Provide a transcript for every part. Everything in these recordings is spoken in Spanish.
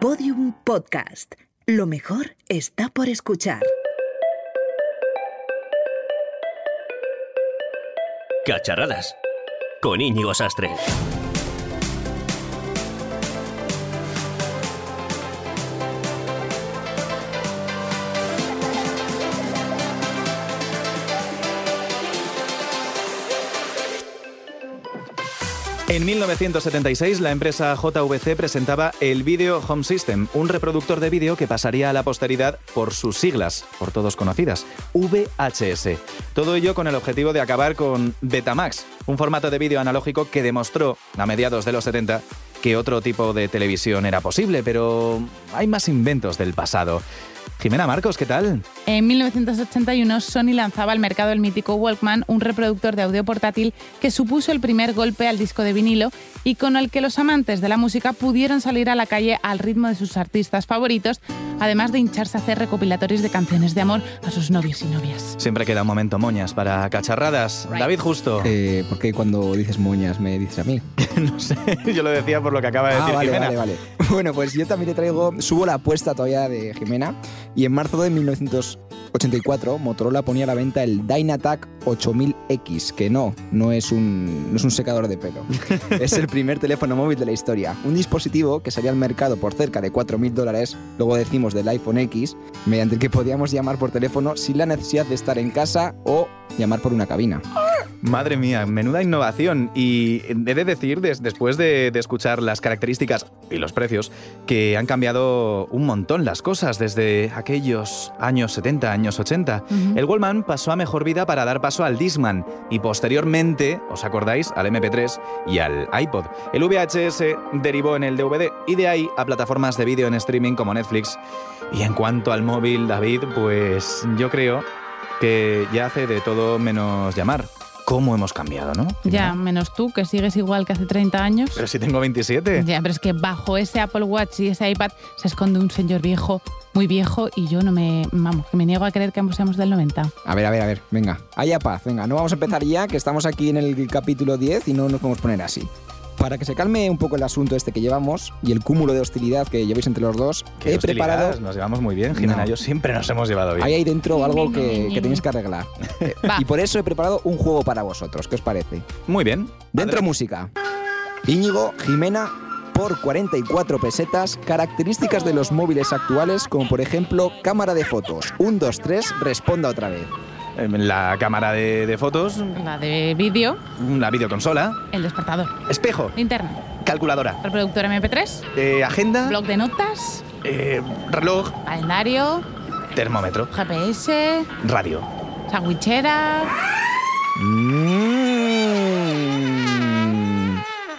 Podium Podcast. Lo mejor está por escuchar. Cacharradas. Con Íñigo Sastre. En 1976, la empresa JVC presentaba el Video Home System, un reproductor de vídeo que pasaría a la posteridad por sus siglas, por todos conocidas, VHS. Todo ello con el objetivo de acabar con Betamax, un formato de vídeo analógico que demostró, a mediados de los 70, que otro tipo de televisión era posible, pero hay más inventos del pasado. Jimena Marcos, ¿qué tal? En 1981, Sony lanzaba al mercado el mítico Walkman, un reproductor de audio portátil que supuso el primer golpe al disco de vinilo y con el que los amantes de la música pudieron salir a la calle al ritmo de sus artistas favoritos, además de hincharse a hacer recopilatorios de canciones de amor a sus novios y novias. Siempre queda un momento moñas para cacharradas. David Justo. Eh, ¿Por qué cuando dices moñas me dices a mí? no sé, yo lo decía por lo que acaba de Ah, decir vale, Jimena. vale, vale. Bueno, pues yo también te traigo, subo la apuesta todavía de Jimena y en marzo de 1984 Motorola ponía a la venta el Dynatac 8000X, que no, no es un, no es un secador de pelo. es el primer teléfono móvil de la historia. Un dispositivo que salía al mercado por cerca de 4.000 dólares, luego decimos del iPhone X, mediante el que podíamos llamar por teléfono sin la necesidad de estar en casa o llamar por una cabina. Madre mía, menuda innovación. Y he de decir, des- después de, de escuchar las características y los precios, que han cambiado un montón las cosas desde aquellos años 70, años 80. El Wallman pasó a mejor vida para dar paso al Discman y posteriormente, ¿os acordáis?, al MP3 y al iPod. El VHS derivó en el DVD y de ahí a plataformas de vídeo en streaming como Netflix. Y en cuanto al móvil, David, pues yo creo que ya hace de todo menos llamar. ¿Cómo hemos cambiado, no? Ya, menos tú, que sigues igual que hace 30 años. Pero si tengo 27. Ya, pero es que bajo ese Apple Watch y ese iPad se esconde un señor viejo, muy viejo, y yo no me, vamos, que me niego a creer que ambos seamos del 90. A ver, a ver, a ver, venga, haya paz, venga, no vamos a empezar ya, que estamos aquí en el capítulo 10 y no nos podemos poner así. Para que se calme un poco el asunto este que llevamos y el cúmulo de hostilidad que lleváis entre los dos, Qué he hostilidad, preparado... Nos llevamos muy bien, Jimena. No. Yo siempre nos hemos llevado bien. Hay ahí dentro algo que, que tenéis que arreglar. Va. Y por eso he preparado un juego para vosotros, ¿qué os parece? Muy bien. Dentro Adre- música. Íñigo, Jimena, por 44 pesetas, características de los móviles actuales, como por ejemplo cámara de fotos. 1, 2, 3, responda otra vez. La cámara de, de fotos, La de vídeo, la videoconsola, el despertador, espejo, linterna, calculadora, reproductor MP3, eh, agenda, blog de notas, eh, reloj, calendario, termómetro, GPS, radio. sandwichera. Mm.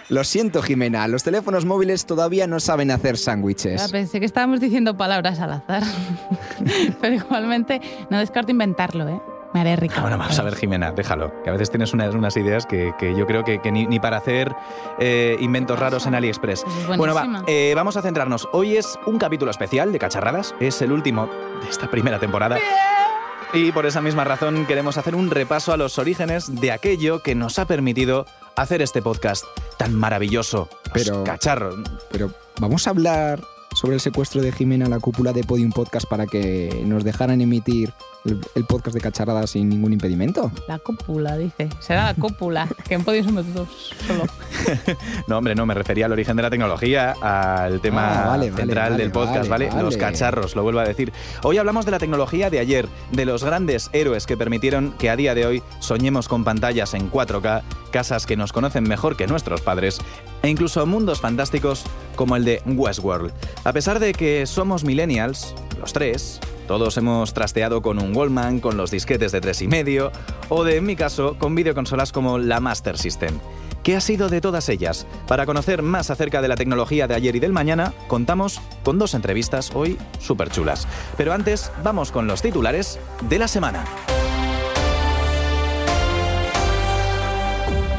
Lo siento, Jimena, los teléfonos móviles todavía no saben hacer Ah, sándwiches. Pensé que estábamos diciendo palabras al azar. pero igualmente no descarto inventarlo, ¿eh? Me haré rica. Ah, Bueno, vamos a ver, Jimena, déjalo. Que a veces tienes unas, unas ideas que, que yo creo que, que ni, ni para hacer eh, inventos raros en AliExpress. Pues es Bueno, va, eh, vamos a centrarnos. Hoy es un capítulo especial de Cacharradas. Es el último de esta primera temporada. Y por esa misma razón queremos hacer un repaso a los orígenes de aquello que nos ha permitido hacer este podcast tan maravilloso. Los Pero- Cacharros. Pero vamos a hablar sobre el secuestro de Jimena a la cúpula de Podium Podcast para que nos dejaran emitir el, el podcast de cacharrada sin ningún impedimento. La cópula, dice. Será la cópula, que en podio somos dos solo. No, hombre, no, me refería al origen de la tecnología, al tema Ah, vale, central vale, del podcast, vale, ¿vale? Los cacharros, lo vuelvo a decir. Hoy hablamos de la tecnología de ayer, de los grandes héroes que permitieron que a día de hoy soñemos con pantallas en 4K, casas que nos conocen mejor que nuestros padres, e incluso mundos fantásticos como el de Westworld. A pesar de que somos millennials, los tres, todos hemos trasteado con un Wallman, con los disquetes de tres y medio, o de, en mi caso, con videoconsolas como la Master System. ¿Qué ha sido de todas ellas? Para conocer más acerca de la tecnología de ayer y del mañana, contamos con dos entrevistas hoy súper chulas. Pero antes, vamos con los titulares de la semana.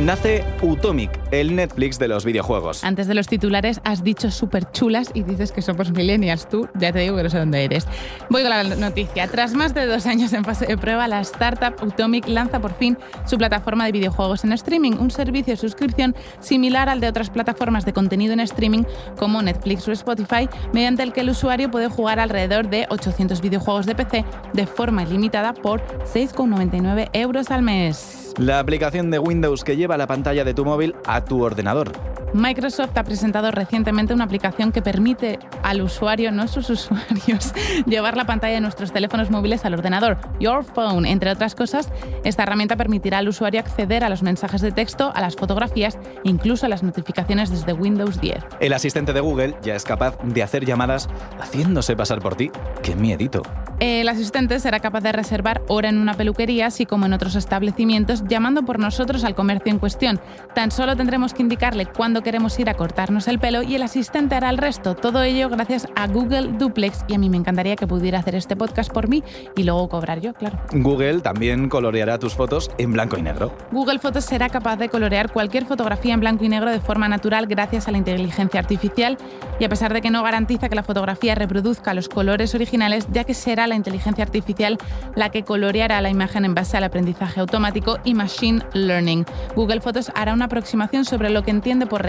Nace Utomic, el Netflix de los videojuegos. Antes de los titulares has dicho súper chulas y dices que somos millennials. Tú ya te digo que no sé dónde eres. Voy con la noticia. Tras más de dos años en fase de prueba, la startup Utomic lanza por fin su plataforma de videojuegos en streaming, un servicio de suscripción similar al de otras plataformas de contenido en streaming como Netflix o Spotify, mediante el que el usuario puede jugar alrededor de 800 videojuegos de PC de forma ilimitada por 6,99 euros al mes. La aplicación de Windows que lleva la pantalla de tu móvil a tu ordenador. Microsoft ha presentado recientemente una aplicación que permite al usuario, no sus usuarios, llevar la pantalla de nuestros teléfonos móviles al ordenador, Your Phone. Entre otras cosas, esta herramienta permitirá al usuario acceder a los mensajes de texto, a las fotografías e incluso a las notificaciones desde Windows 10. El asistente de Google ya es capaz de hacer llamadas haciéndose pasar por ti. ¡Qué miedito! El asistente será capaz de reservar hora en una peluquería, así como en otros establecimientos, llamando por nosotros al comercio en cuestión. Tan solo tendremos que indicarle cuándo queremos ir a cortarnos el pelo y el asistente hará el resto. Todo ello gracias a Google Duplex y a mí me encantaría que pudiera hacer este podcast por mí y luego cobrar yo, claro. Google también coloreará tus fotos en blanco y negro. Google Fotos será capaz de colorear cualquier fotografía en blanco y negro de forma natural gracias a la inteligencia artificial y a pesar de que no garantiza que la fotografía reproduzca los colores originales, ya que será la inteligencia artificial la que coloreará la imagen en base al aprendizaje automático y machine learning. Google Fotos hará una aproximación sobre lo que entiende por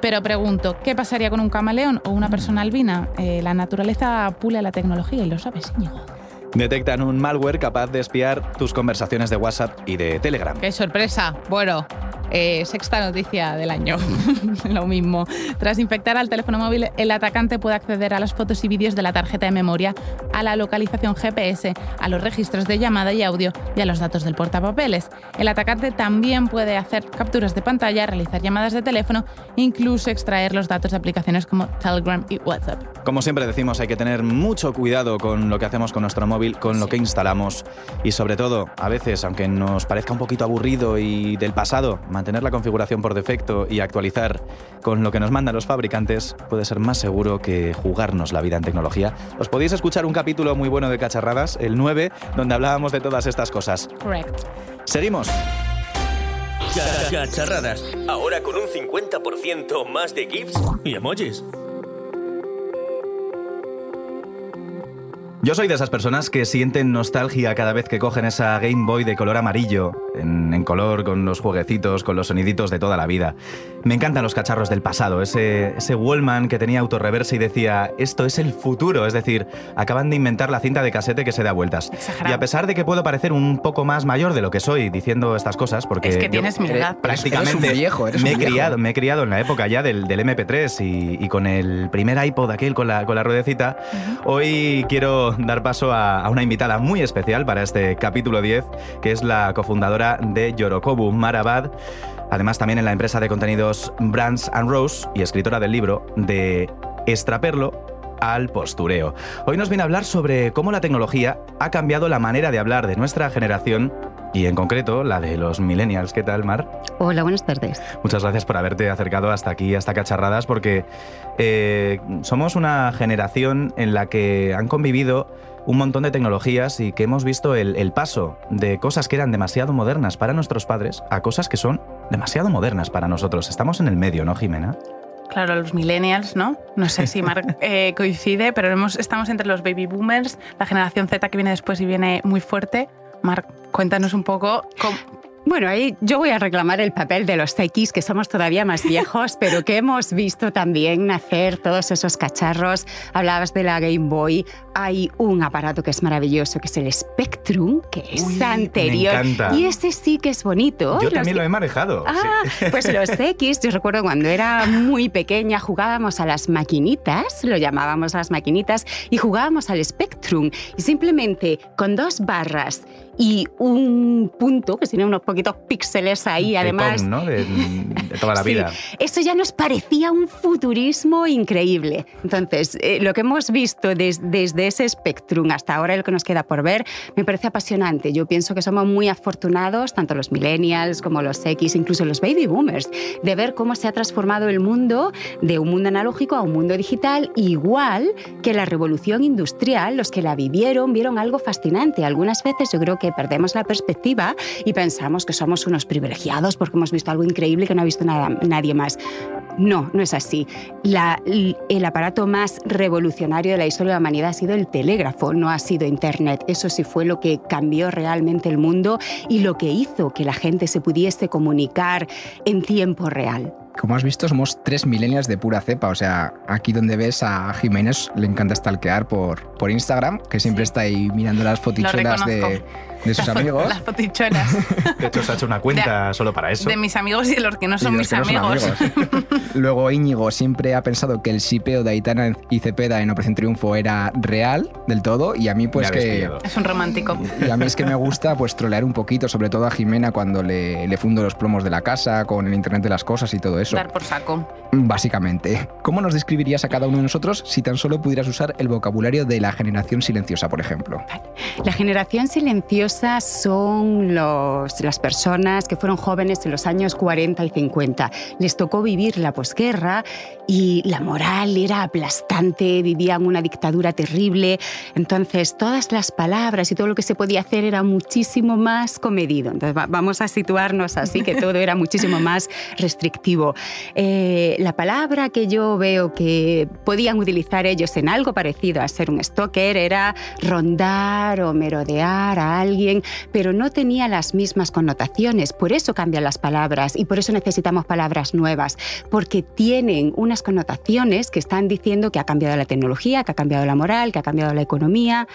Pero pregunto, ¿qué pasaría con un camaleón o una persona albina? Eh, la naturaleza pule la tecnología y lo sabes, Íñigo. Detectan un malware capaz de espiar tus conversaciones de WhatsApp y de Telegram. ¡Qué sorpresa! Bueno, eh, sexta noticia del año. Lo mismo. Tras infectar al teléfono móvil, el atacante puede acceder a las fotos y vídeos de la tarjeta de memoria, a la localización GPS, a los registros de llamada y audio y a los datos del portapapeles. El atacante también puede hacer capturas de pantalla, realizar llamadas de teléfono e incluso extraer los datos de aplicaciones como Telegram y WhatsApp. Como siempre decimos, hay que tener mucho cuidado con lo que hacemos con nuestro móvil, con lo que instalamos y sobre todo, a veces, aunque nos parezca un poquito aburrido y del pasado, mantener la configuración por defecto y actualizar con lo que nos mandan los fabricantes puede ser más seguro que jugarnos la vida en tecnología. Os podéis escuchar un capítulo muy bueno de Cacharradas, el 9, donde hablábamos de todas estas cosas. Correct. Seguimos. Cacharradas. Ahora con un 50% más de GIFs y emojis. Yo soy de esas personas que sienten nostalgia cada vez que cogen esa Game Boy de color amarillo, en, en, color, con los jueguecitos, con los soniditos de toda la vida. Me encantan los cacharros del pasado, ese, ese Wallman que tenía autorreverse y decía, esto es el futuro, es decir, acaban de inventar la cinta de casete que se da vueltas. Exagerado. Y a pesar de que puedo parecer un poco más mayor de lo que soy diciendo estas cosas, porque Es que tienes mi edad. prácticamente Eres un viejo, eres me, he viejo. criado, me he criado en la época ya del, del MP3 y, y con el primer iPod aquel con la, con la ruedecita, hoy quiero dar paso a, una invitada muy especial para este capítulo 10, que es la cofundadora de Yorokobu, Marabad. Además, también en la empresa de contenidos Brands and Rose y escritora del libro de Extraperlo al postureo. Hoy nos viene a hablar sobre cómo la tecnología ha cambiado la manera de hablar de nuestra generación y en concreto la de los millennials. ¿Qué tal, Mar? Hola, buenas tardes. Muchas gracias por haberte acercado hasta aquí, hasta Cacharradas, porque eh, somos una generación en la que han convivido un montón de tecnologías y que hemos visto el, el paso de cosas que eran demasiado modernas para nuestros padres a cosas que son demasiado modernas para nosotros. Estamos en el medio, ¿no, Jimena? Claro, los millennials, ¿no? No sé si Mark eh, coincide, pero hemos- estamos entre los baby boomers, la generación Z que viene después y viene muy fuerte. Mark, cuéntanos un poco cómo- Bueno, ahí yo voy a reclamar el papel de los X, que somos todavía más viejos, pero que hemos visto también nacer todos esos cacharros. Hablabas de la Game Boy. Hay un aparato que es maravilloso, que es el Spectrum, que es Uy, me anterior. encanta. Y ese sí que es bonito. Yo Los también que- lo he manejado. Ah, pues los X, yo recuerdo cuando era muy pequeña jugábamos a las maquinitas, lo llamábamos las maquinitas, y jugábamos al Spectrum. Y simplemente con dos barras y un punto, que tiene unos poquitos píxeles ahí, De además. ¿no? de, de toda la Sí, vida. Eso ya nos parecía un futurismo increíble. Entonces, eh, lo que hemos visto des- desde ese Spectrum hasta ahora, lo que nos queda por ver, me parece apasionante. Yo pienso que somos muy afortunados, tanto los millennials como los X, incluso los baby boomers, de ver cómo se ha transformado el mundo de un mundo analógico a un mundo digital, igual que la revolución industrial. Los que la vivieron vieron algo fascinante. Algunas veces yo creo que perdemos la perspectiva y pensamos que somos unos privilegiados porque hemos visto algo increíble que no ha visto nada, nadie más. No, no es así. el aparato más revolucionario de la historia de la humanidad ha sido el telégrafo, no ha sido Internet. Eso sí fue lo que cambió realmente el mundo y lo que hizo que la gente se pudiese comunicar en tiempo real como has visto, somos tres millennials de pura cepa. O sea, aquí donde ves a Jiménez le encanta stalkear por, por Instagram, que siempre está ahí mirando las fotichuelas de, de sus amigos. Las fotichuelas. De hecho, se ha hecho una cuenta solo para eso. De mis amigos y de los que no son mis amigos. Luego Íñigo siempre ha pensado que el sipeo de Aitana y Cepeda en Operación Triunfo era real del todo y a mí pues que... Es un romántico. Y a mí es que me gusta pues trolear un poquito, sobre todo a Jimena cuando le, le fundo los plomos de la casa con el Internet de las cosas y todo eso. Dar por saco. Básicamente. ¿Cómo nos describirías a cada uno de nosotros si tan solo pudieras usar el vocabulario de la generación silenciosa, por ejemplo? La generación silenciosa son los, las personas que fueron jóvenes en los años 40 y 50. Les tocó vivir la posguerra y la moral era aplastante, vivían una dictadura terrible. Entonces, todas las palabras y todo lo que se podía hacer era muchísimo más comedido. Entonces, vamos a situarnos así, que todo era muchísimo más restrictivo. Eh, la palabra que yo veo que podían utilizar ellos en algo parecido a ser un stalker era rondar o merodear a alguien, pero no tenía las mismas connotaciones. Por eso cambian las palabras y por eso necesitamos palabras nuevas, porque tienen unas connotaciones que están diciendo que ha cambiado la tecnología, que ha cambiado la moral, que ha cambiado la economía.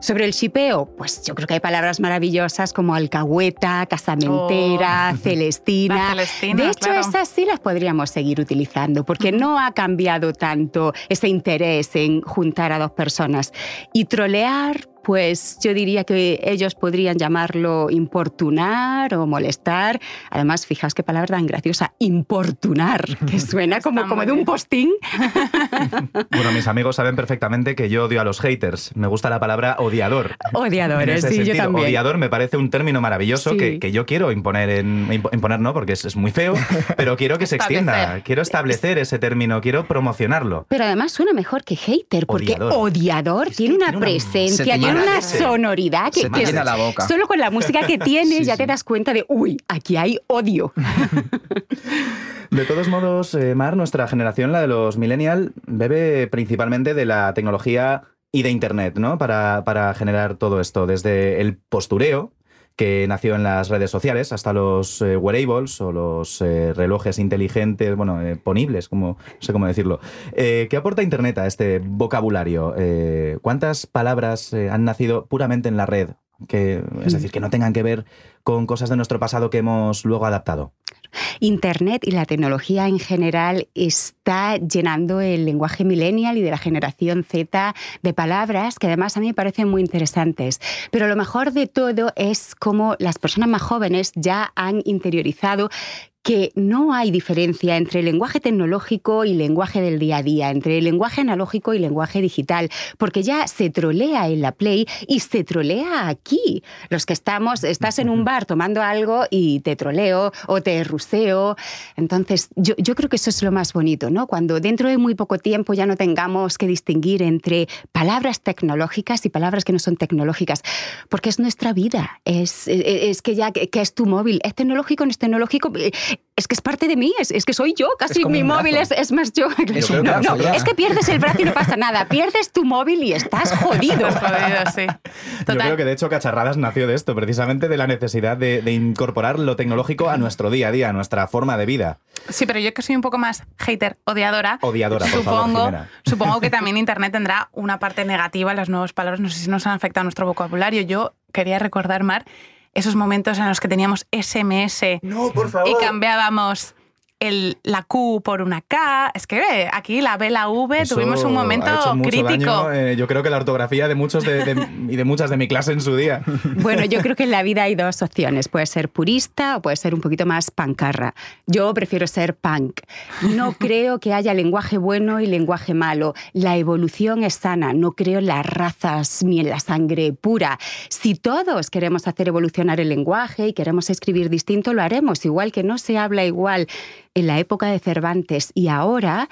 Sobre el chipeo, pues yo creo que hay palabras maravillosas como alcahueta, casamentera, Oh. celestina. Celestina, de hecho, claro. esas sí las podríamos seguir utilizando porque no ha cambiado tanto ese interés en juntar a dos personas. Y trolear, pues yo diría que ellos podrían llamarlo importunar o molestar. Además, fijaos qué palabra tan graciosa, importunar, que suena como, como de un postín. Bueno, mis amigos saben perfectamente que yo odio a los haters. Me gusta la palabra odiador. Odiadores, sí, yo también. Odiador me parece un término maravilloso Sí. que, que yo quiero imponer en. imp- Imponer no, porque es, es muy feo, pero quiero que se extienda. Establecer. Quiero establecer ese término, quiero promocionarlo. Pero además suena mejor que hater, porque Odiador. odiador, Es que tiene una tiene una- se presencia, tiene una sonoridad que, se te que llena la boca. solo con la música que tiene Sí, ya te das cuenta de, uy, aquí hay odio. De todos modos, eh, Mar, nuestra generación, la de los millennial, bebe principalmente de la tecnología y de Internet, ¿no? Para, para generar todo esto, desde el postureo, que nació en las redes sociales, hasta los eh, wearables o los eh, relojes inteligentes, bueno, eh, ponibles, como, no sé cómo decirlo. ¿Qué aporta Internet a este vocabulario? ¿Cuántas palabras han nacido puramente en la red? Que, es decir, que no tengan que ver con cosas de nuestro pasado que hemos luego adaptado. Internet y la tecnología en general está llenando el lenguaje millennial y de la generación Z de palabras que además a mí me parecen muy interesantes. Pero lo mejor de todo es cómo las personas más jóvenes ya han interiorizado que no hay diferencia entre lenguaje tecnológico y lenguaje del día a día, entre lenguaje analógico y lenguaje digital, porque ya se trolea en la Play y se trolea aquí. Los que estamos, estás en un bar tomando algo y te troleo o te ruseo. Entonces, yo, yo creo que eso es lo más bonito, ¿no? Cuando dentro de muy poco tiempo ya no tengamos que distinguir entre palabras tecnológicas y palabras que no son tecnológicas, porque es nuestra vida. Es, es, es que ya, que es tu móvil? ¿Es tecnológico? ¿No es tecnológico? Es que es parte de mí, es, es que soy yo, casi mi móvil es, es, más yo. Es no, no, ya. es que pierdes el brazo y no pasa nada, pierdes tu móvil y estás jodido. Jodido, sí. Yo Total. creo que de hecho Cacharradas nació de esto, precisamente de la necesidad de, de incorporar lo tecnológico a nuestro día a día, a nuestra forma de vida. Sí, pero yo que soy un poco más hater, odiadora. Odiadora, por favor, supongo, Jimena. supongo que también Internet tendrá una parte negativa. Las nuevas palabras no sé si nos han afectado a nuestro vocabulario. Yo quería recordar, Mar, esos momentos en los que teníamos SMS No, por y cambiábamos el, la Q por una K. Es que eh, aquí la B, la V, Eso tuvimos un momento ha hecho mucho crítico. daño, eh, yo creo que la ortografía de muchos de- de- y de muchas de mi clase en su día. Bueno, yo creo que en la vida hay dos opciones. Puede ser purista o puede ser un poquito más pancarra. Yo prefiero ser punk. No creo que haya lenguaje bueno y lenguaje malo. La evolución es sana. No creo en las razas ni en la sangre pura. Si todos queremos hacer evolucionar el lenguaje y queremos escribir distinto, lo haremos. Igual que no se habla igual en la época de Cervantes y ahora,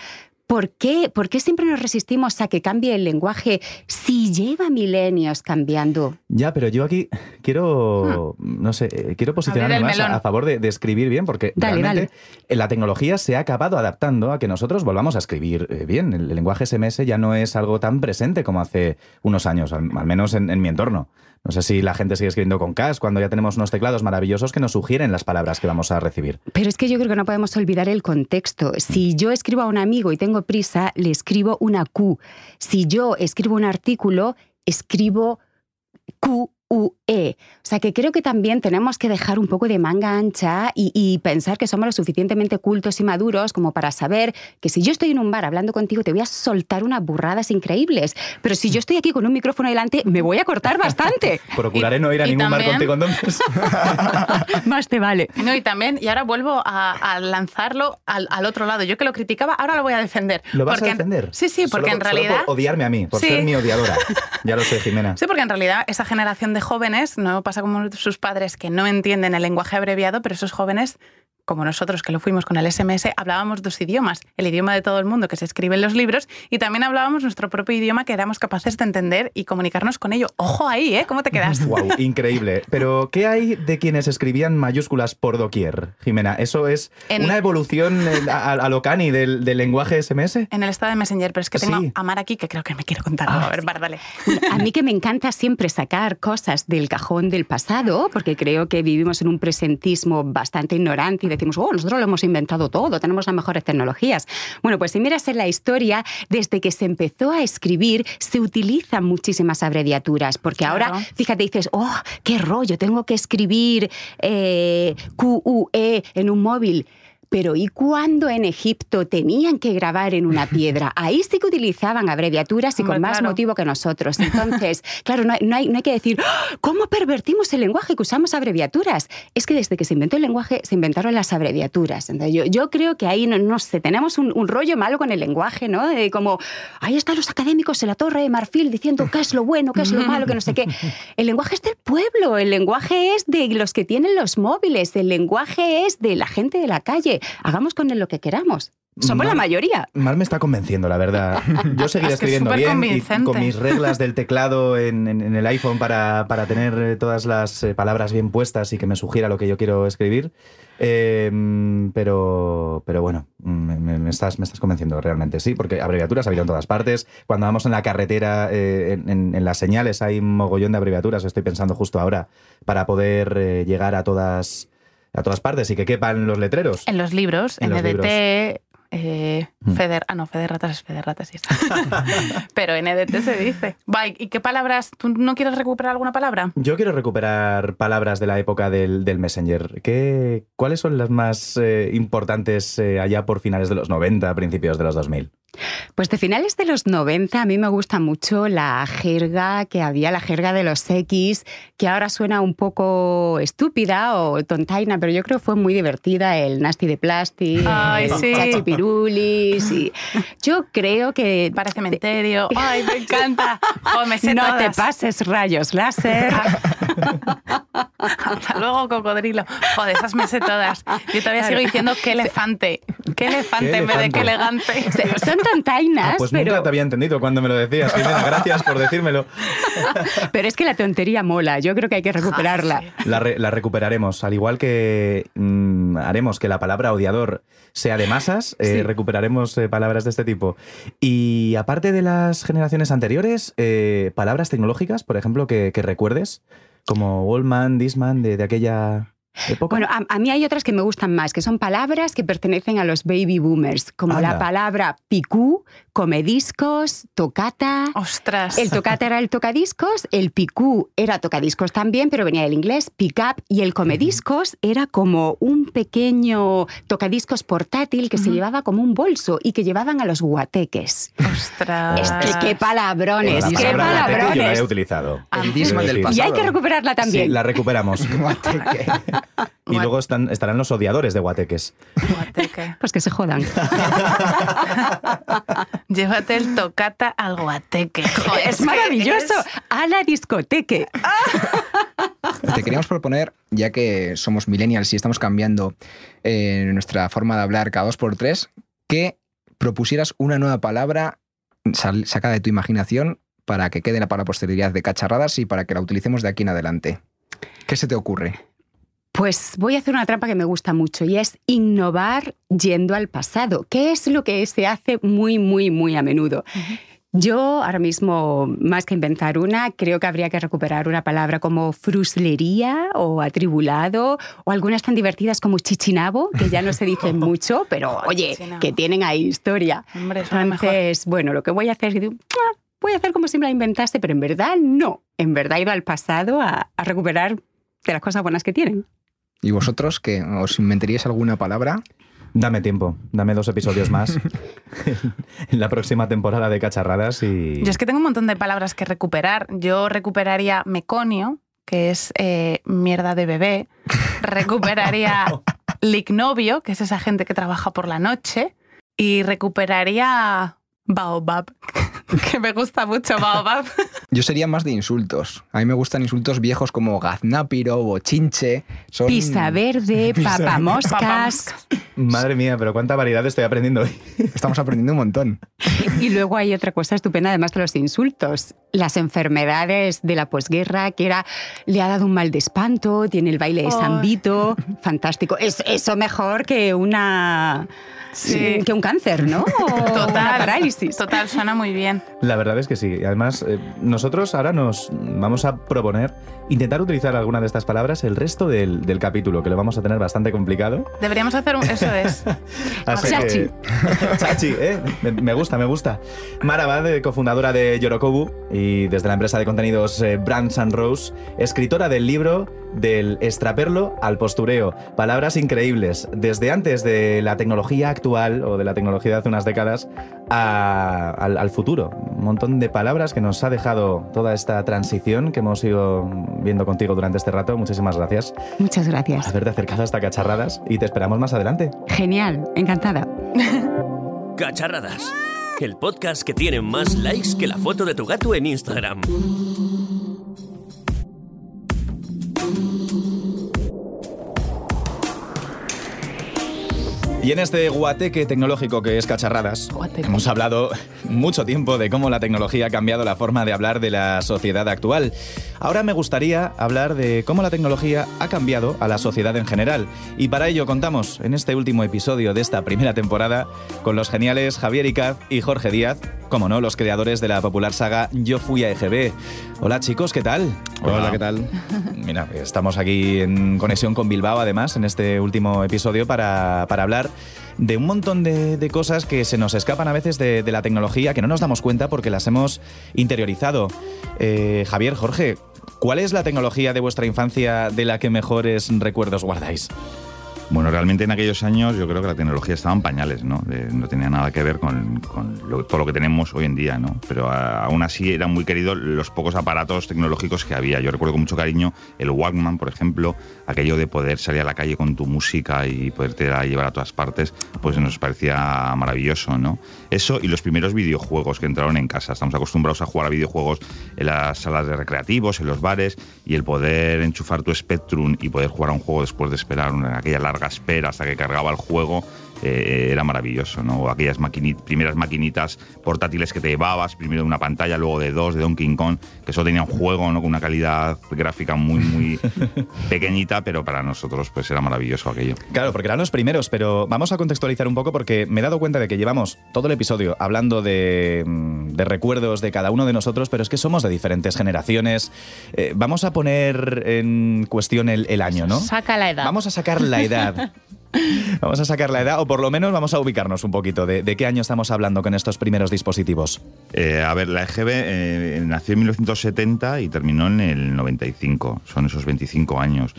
¿por qué, ¿por qué siempre nos resistimos a que cambie el lenguaje si lleva milenios cambiando? Ya, pero yo aquí quiero, no sé, eh, quiero posicionarme más a, favor de, de escribir bien, porque Dale, realmente la tecnología se ha acabado adaptando a que nosotros volvamos a escribir eh, bien. El, el lenguaje SMS ya no es algo tan presente como hace unos años, al, al menos en, en mi entorno. No sé si la gente sigue escribiendo con CAS cuando ya tenemos unos teclados maravillosos que nos sugieren las palabras que vamos a recibir. Pero es que yo creo que no podemos olvidar el contexto. Si yo escribo a un amigo y tengo prisa, le escribo una Q. Si yo escribo un artículo, escribo Q. UE. O sea que creo que también tenemos que dejar un poco de manga ancha y, y pensar que somos lo suficientemente cultos y maduros como para saber que si yo estoy en un bar hablando contigo te voy a soltar unas burradas increíbles. Pero si yo estoy aquí con un micrófono delante, me voy a cortar bastante. Procuraré Y- no ir a ningún bar también- contigo entonces. Más te vale. No, y también, y ahora vuelvo a, a lanzarlo al, al otro lado. Yo que lo criticaba, ahora lo voy a defender. ¿Lo vas Porque a en- defender? Sí, sí, Solo porque en por- solo realidad... por odiarme a mí, por Sí. ser mi odiadora. Ya lo sé, Jimena. Sí, porque en realidad esa generación de jóvenes no pasa como sus padres que no entienden el lenguaje abreviado, pero esos jóvenes, como nosotros que lo fuimos con el SMS, hablábamos dos idiomas, el idioma de todo el mundo que se escribe en los libros y también hablábamos nuestro propio idioma que éramos capaces de entender y comunicarnos con ello. Ojo ahí, ¿eh? ¿Cómo te quedas? Wow, increíble. Pero, ¿qué hay de quienes escribían mayúsculas por doquier, Jimena? ¿Eso es En- una evolución a, a lo cani del, del lenguaje SMS? En el estado de Messenger, pero es que tengo Sí. a Mar aquí que creo que me quiere contar algo. Ah, a ver, dale. A mí que me encanta siempre sacar cosas del cajón del pasado, porque creo que vivimos en un presentismo bastante ignorante y decimos, oh, nosotros lo hemos inventado todo, tenemos las mejores tecnologías. Bueno, pues si miras en la historia, desde que se empezó a escribir, se utilizan muchísimas abreviaturas, porque Claro. ahora, fíjate, dices, oh, qué rollo, tengo que escribir eh, QUE en un móvil. Pero ¿y cuando en Egipto tenían que grabar en una piedra? Ahí sí que utilizaban abreviaturas y Hombre, con más claro. motivo que nosotros. Entonces, claro, no hay, no hay- no hay que decir, "¡Ah! ¿cómo pervertimos el lenguaje que usamos abreviaturas? Es que desde que se inventó el lenguaje se inventaron las abreviaturas. Entonces, yo, yo creo que ahí, no, no sé, tenemos un, un rollo malo con el lenguaje, ¿no? De como, ahí están los académicos en la torre de marfil diciendo qué es lo bueno, qué es lo malo, que no sé qué. El lenguaje es del pueblo, el lenguaje es de los que tienen los móviles, el lenguaje es de la gente de la calle. Hagamos con él lo que queramos. Somos la mayoría. Mar me está convenciendo, la verdad. Yo seguiré Es que es escribiendo bien y con mis reglas del teclado en, en- en el iPhone para, para tener eh, todas las eh, palabras bien puestas y que me sugiera lo que yo quiero escribir. Eh, mm, pero, pero bueno, mm, me, me- me estás, me estás convenciendo realmente, sí, porque abreviaturas ha habido en todas partes. Cuando vamos en la carretera, eh, en, en- en las señales hay un mogollón de abreviaturas, estoy pensando justo ahora, para poder eh, llegar a todas, a todas partes y que quepan los letreros. En los libros, En NDT, eh, Mm. Feder... Ah, no, Federratas es Federratas, sí está. Pero NDT se dice. Va, ¿y qué palabras? ¿Tú no quieres recuperar alguna palabra? Yo quiero recuperar palabras de la época del, del Messenger. ¿Qué, ¿Cuáles son las más eh, importantes eh, allá por finales de los 90, principios de los 2000? Pues de finales de los 90 a mí me gusta mucho la jerga que había, la jerga de los X, que ahora suena un poco estúpida o tontaina, pero yo creo que fue muy divertida, el Nasty de Plastic, Ay, el sí. Chachipirulis. Y yo creo que... Para cementerio. ¡Ay, me encanta! Oh, me sé no te todas. pases rayos láser. Hasta luego, cocodrilo. Joder, esas me sé todas. Yo todavía sigo diciendo qué elefante. Qué elefante Qué en vez de qué elefante. elegante. Son tontainas, Ah, pues pero... nunca te había entendido cuando me lo decías. Jimena, gracias por decírmelo. Pero es que la tontería mola, yo creo que hay que recuperarla. Ah, sí. La, re- la recuperaremos, al igual que mm, haremos que la palabra odiador sea de masas, eh, Sí. recuperaremos eh, palabras de este tipo. Y aparte de las generaciones anteriores, eh, palabras tecnológicas, por ejemplo, que, que recuerdes, como Wallman, Disman, de, de aquella. Bueno, a, a mí hay otras que me gustan más, que son palabras que pertenecen a los baby boomers, como Anda. la palabra picú, comediscos, tocata. Ostras. El tocata era el tocadiscos, el picú era tocadiscos también, pero venía del inglés, pick up, y el comediscos era como un pequeño tocadiscos portátil que se llevaba como un bolso y que llevaban a los guateques. Ostras. Es que qué palabrones, la qué guateque yo la he palabrones. utilizado. El Disman del Sí. pasado. Y hay que recuperarla también. Sí, la recuperamos. Guateque. y luego están, estarán los odiadores de guateques. Guateque. Pues que se jodan. Llévate el tocata al guateque. Joder, es que maravilloso. es- A la discoteque. Te queríamos proponer, ya que somos millennials y estamos cambiando eh, nuestra forma de hablar cada dos por tres, que propusieras una nueva palabra sal- sacada de tu imaginación para que quede para la posteridad de cacharradas y para que la utilicemos de aquí en adelante. ¿Qué se te ocurre? Pues voy a hacer una trampa que me gusta mucho y es innovar yendo al pasado, que es lo que se hace muy, muy, muy a menudo. Yo ahora mismo, más que inventar una, creo que habría que recuperar una palabra como fruslería o atribulado o algunas tan divertidas como chichinabo, que ya no se dicen mucho, pero oye, chichinabo. que tienen ahí historia. Hombre, suena mejor. Entonces, bueno, lo que voy a hacer es "Ah, voy a hacer como si me la inventaste, pero en verdad no. En verdad he ido al pasado a, a recuperar de las cosas buenas que tienen. ¿Y vosotros que os inventaríais alguna palabra? Dame tiempo, dame dos episodios más en la próxima temporada de Cacharradas y... Yo es que tengo un montón de palabras que recuperar. Yo recuperaría meconio, que es eh, mierda de bebé. Recuperaría lignovio, que es esa gente que trabaja por la noche. Y recuperaría baobab, que me gusta mucho baobab. Yo sería más de insultos. A mí me gustan insultos viejos como gaznápiro, bochinche. Son... Pisa verde, papamoscas. Papamoscas. Madre mía, pero cuánta variedad estoy aprendiendo hoy. Estamos aprendiendo un montón. Y luego hay otra cosa estupenda, además de los insultos. Las enfermedades de la posguerra, que era, le ha dado un mal de espanto, tiene el baile de. San Vito, fantástico. Es eso mejor que una... Sí. que un cáncer, ¿no? Total, Una parálisis. Total, suena muy bien. La verdad es que sí. Además, eh, nosotros ahora nos vamos a proponer intentar utilizar alguna de estas palabras el resto del, del capítulo, que lo vamos a tener bastante complicado. Deberíamos hacer un... Eso es. Así Chachi. que- Chachi, ¿eh? Me, me gusta, me gusta. Mara Abad, eh, cofundadora de Yorokobu y desde la empresa de contenidos eh, Brands and Rose, escritora del libro Del extraperlo al postureo. Palabras increíbles, desde antes de la tecnología actual o de la tecnología de hace unas décadas a- al, al futuro. Un montón de palabras que nos ha dejado toda esta transición que hemos ido viendo contigo durante este rato. Muchísimas gracias Muchas por gracias. haberte acercado hasta cacharradas y te esperamos más adelante. Genial, encantada. Cacharradas. El podcast que tiene más likes que la foto de tu gato en Instagram. Y en este guateque tecnológico que es Cacharradas, Guateque. hemos hablado mucho tiempo de cómo la tecnología ha cambiado la forma de hablar de la sociedad actual. Ahora me gustaría hablar de cómo la tecnología ha cambiado a la sociedad en general. Y para ello contamos en este último episodio de esta primera temporada con los geniales Javier Icaz y Jorge Díaz, como no, los creadores de la popular saga Yo fui a EGB. Hola chicos, ¿qué tal? Hola, ¿qué tal? Mira, estamos aquí en conexión con Bilbao, además, en este último episodio para, para hablar de un montón de, de cosas que se nos escapan a veces de, de la tecnología, que no nos damos cuenta porque las hemos interiorizado. Eh, Javier, Jorge, ¿cuál es la tecnología de vuestra infancia de la que mejores recuerdos guardáis? Bueno, realmente en aquellos años yo creo que la tecnología estaba en pañales, ¿no? No tenía nada que ver con, lo- todo lo que tenemos hoy en día, ¿no? Pero a- aún así eran muy queridos los pocos aparatos tecnológicos que había. Yo recuerdo con mucho cariño el Walkman, por ejemplo, aquello de poder salir a la calle con tu música y poderte llevar a todas partes, pues nos parecía maravilloso, ¿no? Eso y los primeros videojuegos que entraron en casa. Estamos acostumbrados a jugar a videojuegos en las salas de recreativos, en los bares, y el poder enchufar tu Spectrum y poder jugar a un juego después de esperar una, aquella larga espera hasta que cargaba el juego. Eh, era maravilloso, ¿no? Aquellas primeras maquinitas portátiles que te llevabas, primero de una pantalla, luego de dos, de Donkey Kong, que solo tenía un juego, ¿no? Con una calidad gráfica muy, muy pequeñita, pero para nosotros pues era maravilloso aquello. Claro, porque eran los primeros, pero vamos a contextualizar un poco porque me he dado cuenta de que llevamos todo el episodio hablando de, mm, de recuerdos de cada uno de nosotros, pero es que somos de diferentes generaciones. Eh, vamos a poner en cuestión el, el año, ¿no? Saca la edad. Vamos a sacar la edad. Vamos a sacar la edad, o por lo menos vamos a ubicarnos un poquito de, de qué año estamos hablando con estos primeros dispositivos. Eh, a ver, la EGB eh, nació en 1970 y terminó en el 95. Son esos 25 años.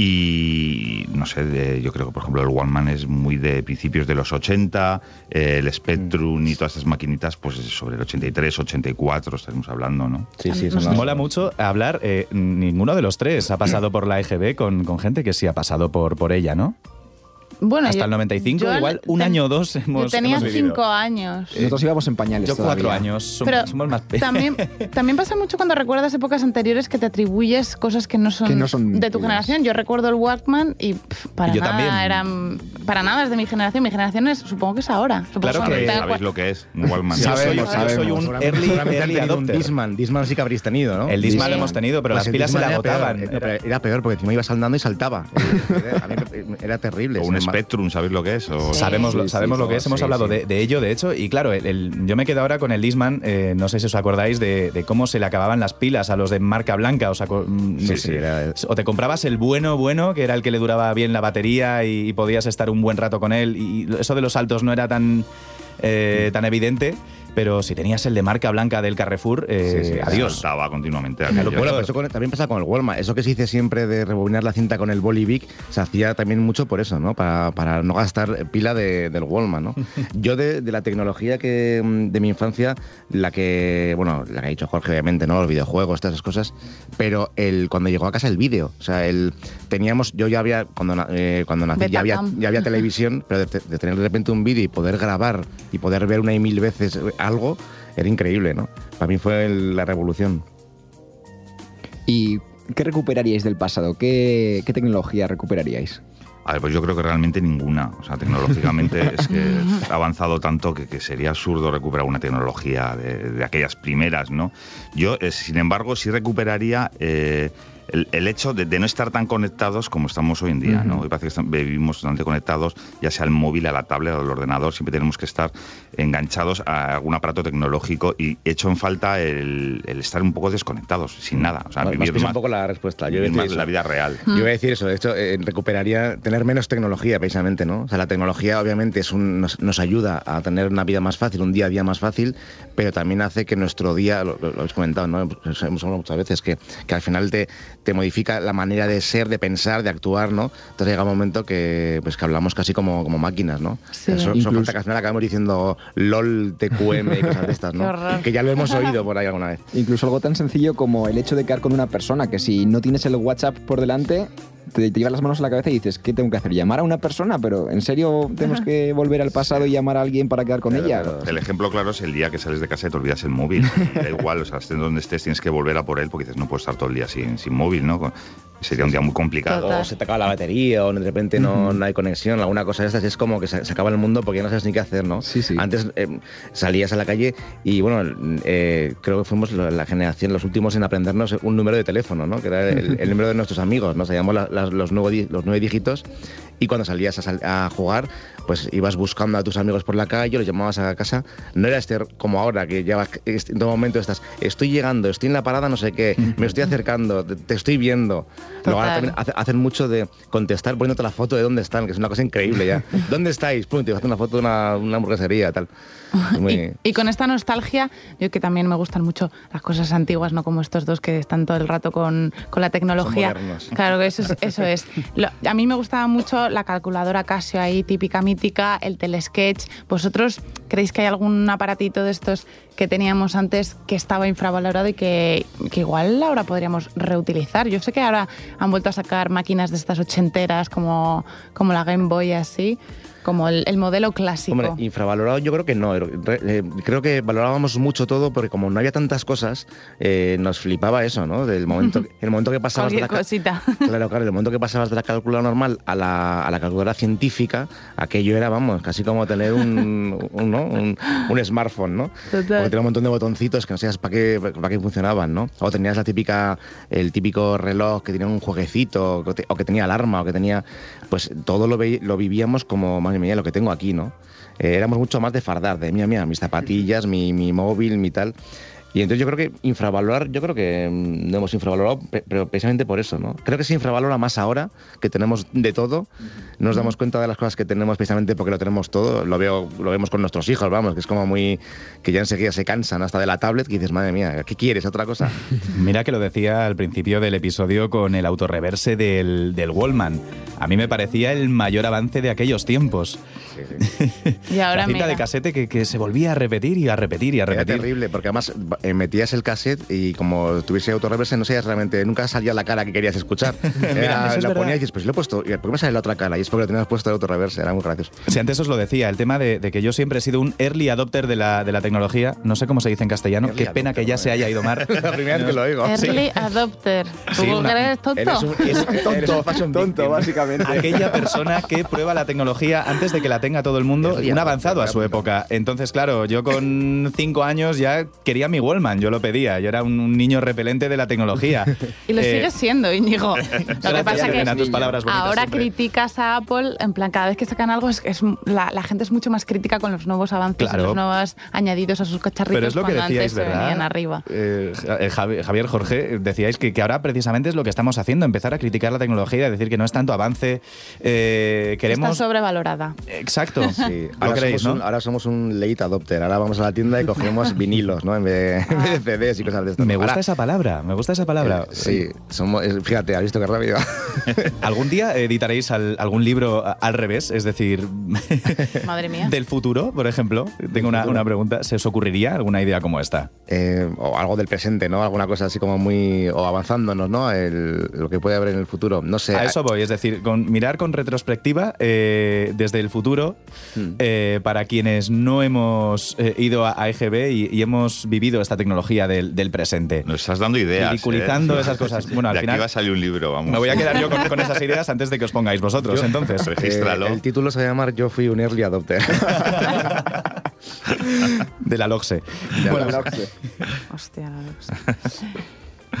Y no sé, de- yo creo que por ejemplo el One Man es muy de principios de los 80, eh, el Spectrum y todas estas maquinitas, pues sobre el 83, 84 estaremos hablando, ¿no? Sí, sí, Nos mola mucho hablar, eh, ninguno de los tres ha pasado por la EGB con, con gente que sí ha pasado por, por ella, ¿no? Bueno, Hasta yo- el 95, yo igual un ten- año o dos Yo hemos, tenía hemos vivido. cinco años. Nosotros íbamos en pañales Yo cuatro todavía. años, Pero somos más también, también pasa mucho cuando recuerdas épocas anteriores que te atribuyes cosas que no son, Que no son de tu generación. Yo recuerdo el Walkman y pf, para Y yo nada también. eran para nada es de mi generación. Mi generación es, supongo que es ahora. Supongo Claro que- ¿Sabéis lo que es? Un Wallman. Sí, Sabemos, yo soy, yo un early, early un. Disman. Disman sí que habréis tenido, ¿no? El Disman Sí. lo hemos tenido, pero Pues las pilas se le Discman era peor, agotaban. eh, Era peor porque encima ibas andando y saltaba. Era- a mí me- era terrible. O un Spectrum, ¿sabéis lo que es? O- Sí. Sabemos, Sí, sabemos sí, lo que es, hemos sí, hablado sí. De, de ello, de hecho, y claro, el- el- yo me quedo ahora con el Disman, eh, no sé si os acordáis de, de cómo se le acababan las pilas a los de marca blanca, o, sea, mm, no Sí, sé. sí, era- o te comprabas el bueno, bueno, que era el que le duraba bien la batería y, y podías estar un buen rato con él, y eso de los saltos no era tan, eh, tan evidente, pero si tenías el de marca blanca del Carrefour, eh, Sí, sí, adiós. Saltaba continuamente. Locura. Bueno, pero eso con- también pasa con el Walmart. Eso que se dice siempre de rebobinar la cinta con el Bolivic se hacía también mucho por eso, ¿no? Para, para no gastar pila de- del Walmart, ¿no? Yo de, de la tecnología que mm, de mi infancia, la que, bueno, la que ha dicho Jorge, obviamente, ¿no? Los videojuegos, todas esas cosas, pero el, cuando llegó a casa el vídeo, o sea, el, teníamos, yo ya había, cuando, eh, cuando nací, ya había, ya había televisión, pero de, de tener de repente un vídeo y poder grabar y poder ver una y mil veces eh, algo, era increíble, ¿no? Para mí fue el- la revolución. ¿Y qué recuperaríais del pasado? ¿Qué, qué tecnología recuperaríais? A ver, pues yo creo que realmente ninguna. O sea, tecnológicamente es que ha avanzado tanto que, que sería absurdo recuperar una tecnología de, de aquellas primeras, ¿no? Yo, eh, sin embargo, sí recuperaría eh, el, el hecho de, de no estar tan conectados como estamos hoy en día, ¿no? Hoy parece que estamos- vivimos bastante conectados, ya sea al móvil, a la tablet, al ordenador, siempre tenemos que estar enganchados a algún aparato tecnológico y hecho en falta el, el estar un poco desconectados, sin nada. O sea, vivir más, un poco la respuesta. Yo más la vida real. Yo iba a decir eso, de hecho, eh, recuperaría tener menos tecnología, precisamente, ¿no? O sea, la tecnología obviamente es un- nos, nos ayuda a tener una vida más fácil, un día a día más fácil, pero también hace que nuestro día, lo, lo- lo habéis comentado, ¿no? Pues hemos hablado muchas veces, que, que al final te, te modifica la manera de ser, de pensar, de actuar, ¿no? Entonces llega un momento que, pues, que hablamos casi como, como máquinas, ¿no? Sí. Eso, eso Incluso- falta que al final acabamos diciendo LOL, TQM y cosas de estas, ¿no? Que ya lo hemos oído por ahí alguna vez. Incluso algo tan sencillo como el hecho de quedar con una persona que si no tienes el WhatsApp por delante, te, te llevas las manos a la cabeza y dices, ¿qué tengo que hacer? ¿Llamar a una persona? Pero ¿en serio tenemos que volver al pasado y llamar a alguien para quedar con ella? El ejemplo claro es el día que sales de casa y te olvidas el móvil. Da igual, o sea, estés donde estés, tienes que volver a por él porque dices, no puedo estar todo el día sin, sin móvil, ¿no? Sería un día muy complicado. Total. o se te acaba la batería o de repente no, no hay conexión, alguna cosa de estas, es como que se, se acaba el mundo porque ya no sabes ni qué hacer, ¿no? Sí, sí. Antes eh, salías a la calle y bueno, eh, creo que fuimos la, generación, los últimos en aprendernos un número de teléfono, ¿no? Que era el, el número de nuestros amigos, ¿no? Sabíamos la- los, nueve, los nueve dígitos y cuando salías a, sal- a jugar, pues ibas buscando a tus amigos por la calle, los llamabas a casa. No era este como ahora, que ya vas- en todo momento estás, estoy llegando, estoy en la parada, no sé qué, me estoy acercando, te, estoy viendo. Luego ahora también hace- hacen mucho de contestar poniéndote la foto de dónde están, que es una cosa increíble ya. ¿Dónde estáis? Pum, te hace una foto de una, una hamburguesería, tal. Muy- Y, y con esta nostalgia, yo que también me gustan mucho las cosas antiguas, no como estos dos que están todo el rato con, con la tecnología. Son. Claro, eso es. Eso es. Lo- a mí me gustaba mucho la calculadora Casio ahí, típica mítica, el telesketch. ¿Vosotros creéis que hay algún aparatito de estos que teníamos antes que estaba infravalorado y que, que igual ahora podríamos reutilizar? Yo sé que ahora han vuelto a sacar máquinas de estas ochenteras como, como la Game Boy así, como el, el modelo clásico. Hombre, infravalorado yo creo que no. Eh, Creo que valorábamos mucho todo porque como no había tantas cosas, eh, nos flipaba eso, ¿no? Del momento, el momento que pasabas de la, cosita. Claro, claro, el momento que pasabas de la calculadora normal a la, a la calculadora científica, aquello era, vamos, casi como tener un, un, ¿no? un, un smartphone, ¿no? Total. Porque tenía un montón de botoncitos que no sabías para qué, para qué funcionaban, ¿no? O tenías la típica, el típico reloj que tenía un jueguecito, o, que tenía alarma, o que tenía, pues todo lo, lo vivíamos como, madre mía, lo que tengo aquí, ¿no? Eh, éramos mucho más de fardar, de mía, mía, mis zapatillas, mi, mi móvil, mi tal. Y entonces yo creo que infravalorar, yo creo que mm, no hemos infravalorado, pe- pero precisamente por eso, ¿no? Creo que se infravalora más ahora, que tenemos de todo, nos damos cuenta de las cosas que tenemos precisamente porque lo tenemos todo, lo veo, lo vemos con nuestros hijos, vamos, que es como muy, que ya enseguida se cansan hasta de la tablet, que dices, madre mía, ¿qué quieres? ¿Otra cosa? Mira que lo decía al principio del episodio con el autorreverse del, del Wallman. a mí me parecía el mayor avance de aquellos tiempos. Y ahora la cinta mira. de casete que, que se volvía a repetir y a repetir y a Era repetir. terrible, porque además eh, metías el cassette y como tuviese autorreverse, no sabías realmente, nunca salía la cara que querías escuchar. Era- es lo verdad. ponías y dices, pues lo he puesto, ¿y ¿por qué me sale la otra cara? Y es porque lo tenías puesto el autorreverse, era muy gracioso. Si antes os lo decía, el tema de, de que yo siempre he sido un early adopter de la, de la tecnología, no sé cómo se dice en castellano, Early qué pena adopter, que ya se haya ido Mar. La primera vez que lo oigo. Early adopter. ¿Tú Sí, una- eres tonto? Eres un, eres un tonto, fashion básicamente. Aquella persona que prueba la tecnología antes de que la tenga todo el mundo, Early un adopter, avanzado a su época. Entonces, claro, yo con cinco años ya quería mi Wallman, yo lo pedía, yo era un, un niño repelente de la tecnología. Y lo Eh, sigues siendo, Íñigo. Lo que pasa que tus palabras bonitas ahora siempre. criticas a Apple, en plan, cada vez que sacan algo, es, es- la, la gente es mucho más crítica con los nuevos avances, Claro. los nuevos añadidos a sus cacharritos Pero es lo que decíais, ¿verdad? venían arriba. Eh, eh, Javi- Javier, Jorge, decíais que, que ahora precisamente es lo que estamos haciendo, empezar a criticar la tecnología y decir que no es tanto avance. eh, queremos. Está sobrevalorada. Exacto. Sí, ¿Lo ahora, creéis, somos no? un, ahora somos un late adopter. Ahora vamos a la tienda y cogemos vinilos, ¿no? En vez de, de CDs y cosas de estas. Me gusta Ahora, esa palabra, me gusta esa palabra. eh, Sí, somos, es- fíjate, ¿has visto qué rápido? ¿Algún día editaréis al- algún libro al revés? Es decir, Madre mía. del futuro, por ejemplo. Tengo una, una pregunta. ¿Se os ocurriría alguna idea como esta? Eh, o algo del presente, ¿no? Alguna cosa así como muy. o avanzándonos, ¿no? El- lo que puede haber en el futuro. No sé. A eso voy, es decir, con, mirar con retrospectiva eh, desde el futuro Hmm. eh, para quienes no hemos eh, ido a, a EGB y, y hemos vivido esta tecnología del, del presente. Nos estás dando ideas. Ridiculizando ¿eh? esas cosas. Bueno, al de final- aquí va a salir un libro, vamos. Me voy a quedar yo con, con esas ideas antes de que os pongáis vosotros, Yo- entonces. Eh, Regístralo. el título se va a llamar Yo fui un early adopter. De la LOXE. Bueno, Hostia, no lo sé.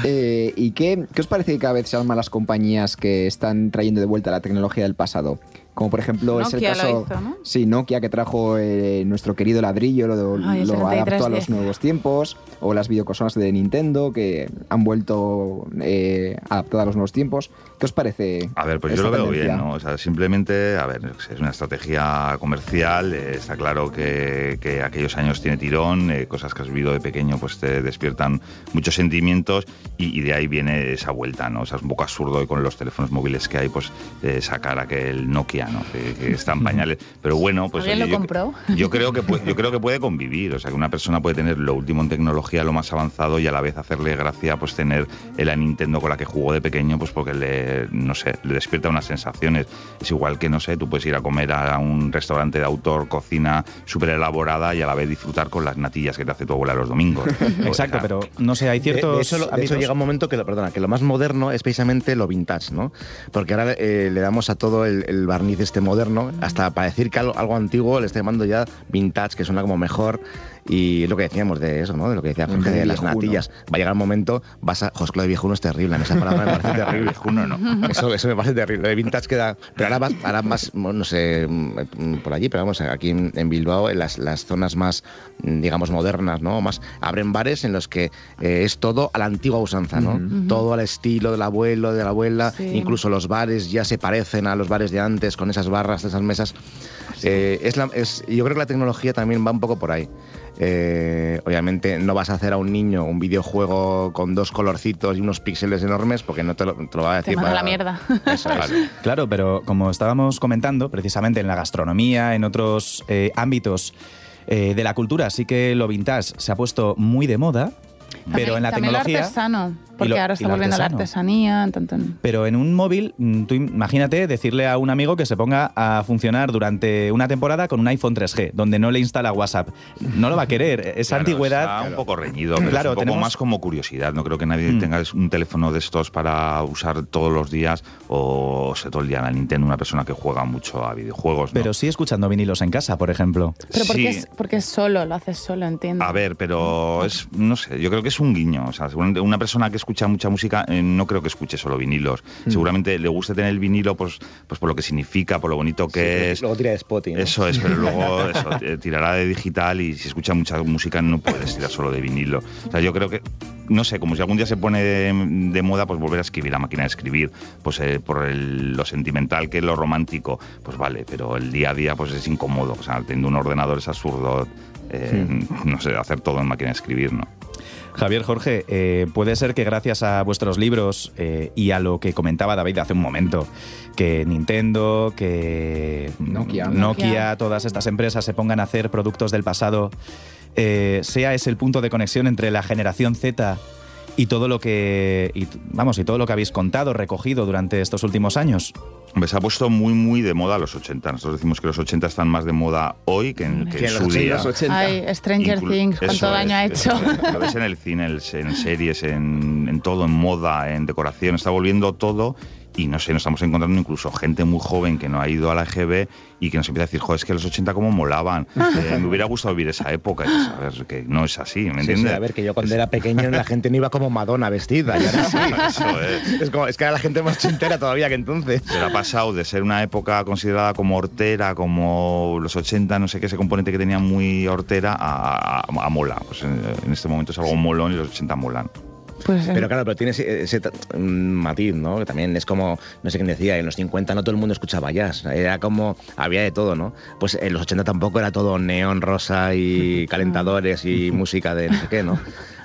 Eh, ¿Y qué, qué os parece que cada vez sean más las compañías que están trayendo de vuelta la tecnología del pasado? Como por ejemplo es el caso. hizo, ¿no? Sí, Nokia que trajo eh, nuestro querido ladrillo, lo, Ay, el lo adaptó a 3310. los nuevos tiempos. O las videoconsolas de Nintendo que han vuelto eh, adaptadas a los nuevos tiempos. ¿Qué os parece? A ver, pues yo lo veo tendencia? bien, ¿no? O sea, simplemente, a ver, es una estrategia comercial, eh, está claro que, que aquellos años tiene tirón, eh, cosas que has vivido de pequeño pues te despiertan muchos sentimientos y, y de ahí viene esa vuelta, ¿no? O sea, es un poco absurdo y con los teléfonos móviles que hay, pues eh, sacar aquel Nokia, ¿no? Que, que está en pañales. Pero bueno, pues... ¿Alguien oye, lo yo- compró? Yo creo que puede, yo creo que puede convivir, o sea que una persona puede tener lo último en tecnología, lo más avanzado y a la vez hacerle gracia pues tener la Nintendo con la que jugó de pequeño, pues porque le no sé, le despierta unas sensaciones. Es igual que no sé, tú puedes ir a comer a un restaurante de autor, cocina súper elaborada y a la vez disfrutar con las natillas que te hace tu abuela los domingos. Exacto, pero no sé, hay De- ciertos. De, eso, lo- de eso llega un momento que, lo- perdona, que lo más moderno es precisamente lo vintage, ¿no? Porque ahora eh, le damos a todo el, el barniz este moderno, hasta para decir que algo, algo antiguo le está llamando ya vintage, que suena como mejor. Y es lo que decíamos de eso, ¿no? De lo que decía Jorge de las natillas. Va a llegar un momento, vas a. José, lo de viejuno es terrible, a mí esa palabra me parece terrible. Viejuno no. Eso, eso me parece terrible. Lo de vintage queda. Pero ahora, vas, ahora más, no sé, mm, por allí, pero vamos, aquí en, en Bilbao, en las, las zonas más, mm, digamos, modernas, ¿no? Más, abren bares en los que eh, es todo a la antigua usanza, ¿no? Todo al estilo del abuelo, de la abuela. Sí. Incluso los bares ya se parecen a los bares de antes, con esas barras, esas mesas. Eh, es la- es, yo creo que la tecnología también va un poco por ahí. Eh, obviamente no vas a hacer a un niño un videojuego con dos colorcitos y unos píxeles enormes porque no te lo, te lo va a Te decir. manda para- la mierda. Eso. Claro, pero como estábamos comentando, precisamente en la gastronomía, en otros eh, ámbitos eh, de la cultura, sí que lo vintage se ha puesto muy de moda, pero en la También tecnología... lo artesano, porque lo- ahora está volviendo la artesanía. en tanto en- Pero en un móvil, mm, tú imagínate decirle a un amigo que se ponga a funcionar durante una temporada con un iPhone 3G, donde no le instala WhatsApp. No lo va a querer. Esa Claro, antigüedad. está un poco reñido, pero Claro, es un poco tenemos- más como curiosidad. No creo que nadie Mm. tenga un teléfono de estos para usar todos los días o se todo el día en la Nintendo, una persona que juega mucho a videojuegos. ¿no? Pero sí escuchando vinilos en casa, por ejemplo. Pero porque, Sí. es, porque es solo, lo haces solo, entiendo. A ver, pero es, no sé, yo creo que es un guiño. O sea, una persona que escucha mucha música eh, no creo que escuche solo vinilos. Mm. Seguramente le guste tener el vinilo pues, pues por lo que significa, por lo bonito que es. Luego tira de Spotty. ¿no? Eso es, pero luego eso, eh, tirará de digital y si escucha mucha música no puedes tirar solo de vinilo. O sea, yo creo que, no sé, como si algún día se pone de, de moda, pues volver a escribir a máquina de escribir, pues eh, por el- lo sentimental que es lo romántico, pues vale, pero el día a día pues es incómodo. O sea, teniendo un ordenador es absurdo, eh, no sé, hacer todo en máquina de escribir, ¿no? Javier, Jorge, eh, puede ser que gracias a vuestros libros eh, y a lo que comentaba David hace un momento, que Nintendo, que Nokia. Nokia, todas estas empresas se pongan a hacer productos del pasado, eh, sea ese el punto de conexión entre la generación Z y todo lo que y, vamos y todo lo que habéis contado, recogido durante estos últimos años. Se ha puesto muy, muy de moda los 80. Nosotros decimos que los 80 están más de moda hoy que en, que Que en su los día. 80. Ay, Stranger Inclu- Things, cuánto daño ha hecho. es. Lo ves en el cine, en, en series, en, en todo, en moda, en decoración. Está volviendo todo y no sé, nos estamos encontrando incluso gente muy joven que no ha ido a la EGB y que nos empieza a decir, joder, es que los 80 como molaban. Eh, me hubiera gustado vivir esa época. Y dices, a ver, que no es así, ¿me entiendes? sí, a ver, que yo cuando era pequeño la gente no iba como Madonna vestida. y ahora sí. Eso es. Es, como, es que era la gente más chintera todavía que entonces. Pero ha pasado de ser una época considerada como hortera, como los 80, no sé qué, ese componente que tenía muy hortera, a, a- a mola. Pues en, en este momento es algo molón y los 80 molan. Pues, eh, Pero claro, pero tiene ese, ese mm, matiz, ¿no? Que también es como, no sé quién decía, en los 50 no todo el mundo escuchaba jazz. Era como, había de todo, ¿no? Pues en los 80 tampoco era todo neón rosa y calentadores y música de no sé qué, ¿no?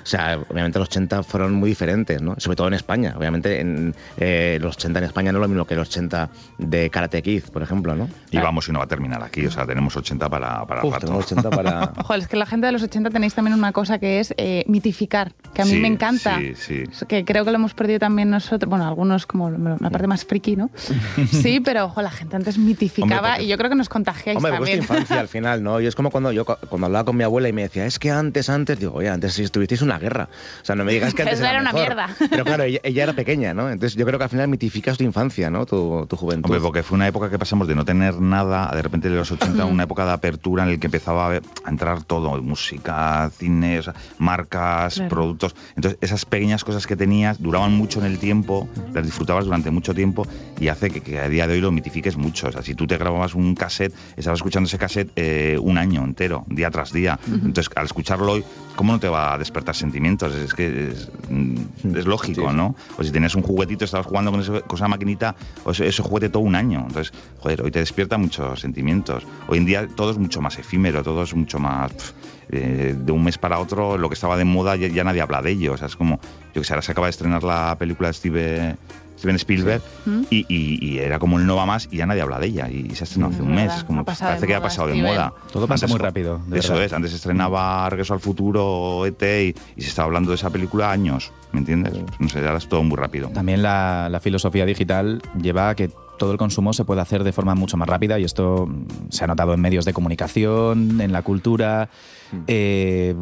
O sea, obviamente los 80 fueron muy diferentes, ¿no? Sobre todo en España. Obviamente en, eh, los 80 en España no es lo mismo que los 80 de Karate Kid, por ejemplo, ¿no? Y vamos, y no va a terminar aquí. O sea, tenemos 80 para, para Uf, rato. tenemos 80 para... Ojo, es que la gente de los 80 tenéis también una cosa que es eh, mitificar, que a mí Sí, me encanta. Sí, sí. Que creo que lo hemos perdido también nosotros, bueno, algunos como la parte más friki, ¿no? Sí, pero ojo, la gente antes mitificaba Hombre, porque- y yo creo que nos contagiáis Hombre, pues también. vuestra infancia al final, ¿no? Y es como cuando yo cu- cuando hablaba con mi abuela y me decía, es que antes, antes, digo, oye, antes si estuvisteis en guerra. O sea, no me digas que antes Eso era una mejor. mierda. Pero claro, ella, ella era pequeña, ¿no? Entonces yo creo que al final mitificas tu infancia, ¿no? Tu, tu juventud. Hombre, porque fue una época que pasamos de no tener nada, de repente de los 80, una época de apertura en el que empezaba a, ver- a entrar todo, música, cine, o sea, marcas, Claro. productos. Entonces, esas pequeñas cosas que tenías duraban mucho en el tiempo, las disfrutabas durante mucho tiempo y hace que, que a día de hoy lo mitifiques mucho. O sea, si tú te grababas un cassette, estabas escuchando ese cassette eh, un año entero, día tras día. Entonces, al escucharlo hoy, ¿cómo no te va a despertar sentimientos? Es que es, mm, es lógico, ¿no? O si tenías un juguetito, estabas jugando con, ese- con esa maquinita, o ese, ese juguete todo un año. Entonces, joder, hoy te despierta muchos sentimientos. Hoy en día todo es mucho más efímero, todo es mucho más... eh, de un mes para otro, lo que estaba de moda ya, ya nadie habla de ello. O sea, es como, yo que sé, ahora se acaba de estrenar la película de Steve- Steven Spielberg y, y- y era como el no va más y ya nadie habla de ella. Y se ha estrenado hace un Es mes. como, ha pasado de parece que ha moda, pasado de moda. Todo pasa Antes- muy rápido, de Eso verdad. es, antes se estrenaba Regreso al Futuro, ET, y, y se estaba hablando de esa película años, ¿me entiendes? No sé, ahora es todo muy rápido. También la, la filosofía digital lleva a que todo el consumo se puede hacer de forma mucho más rápida y esto mm, se ha notado en medios de comunicación, en la cultura. Eh,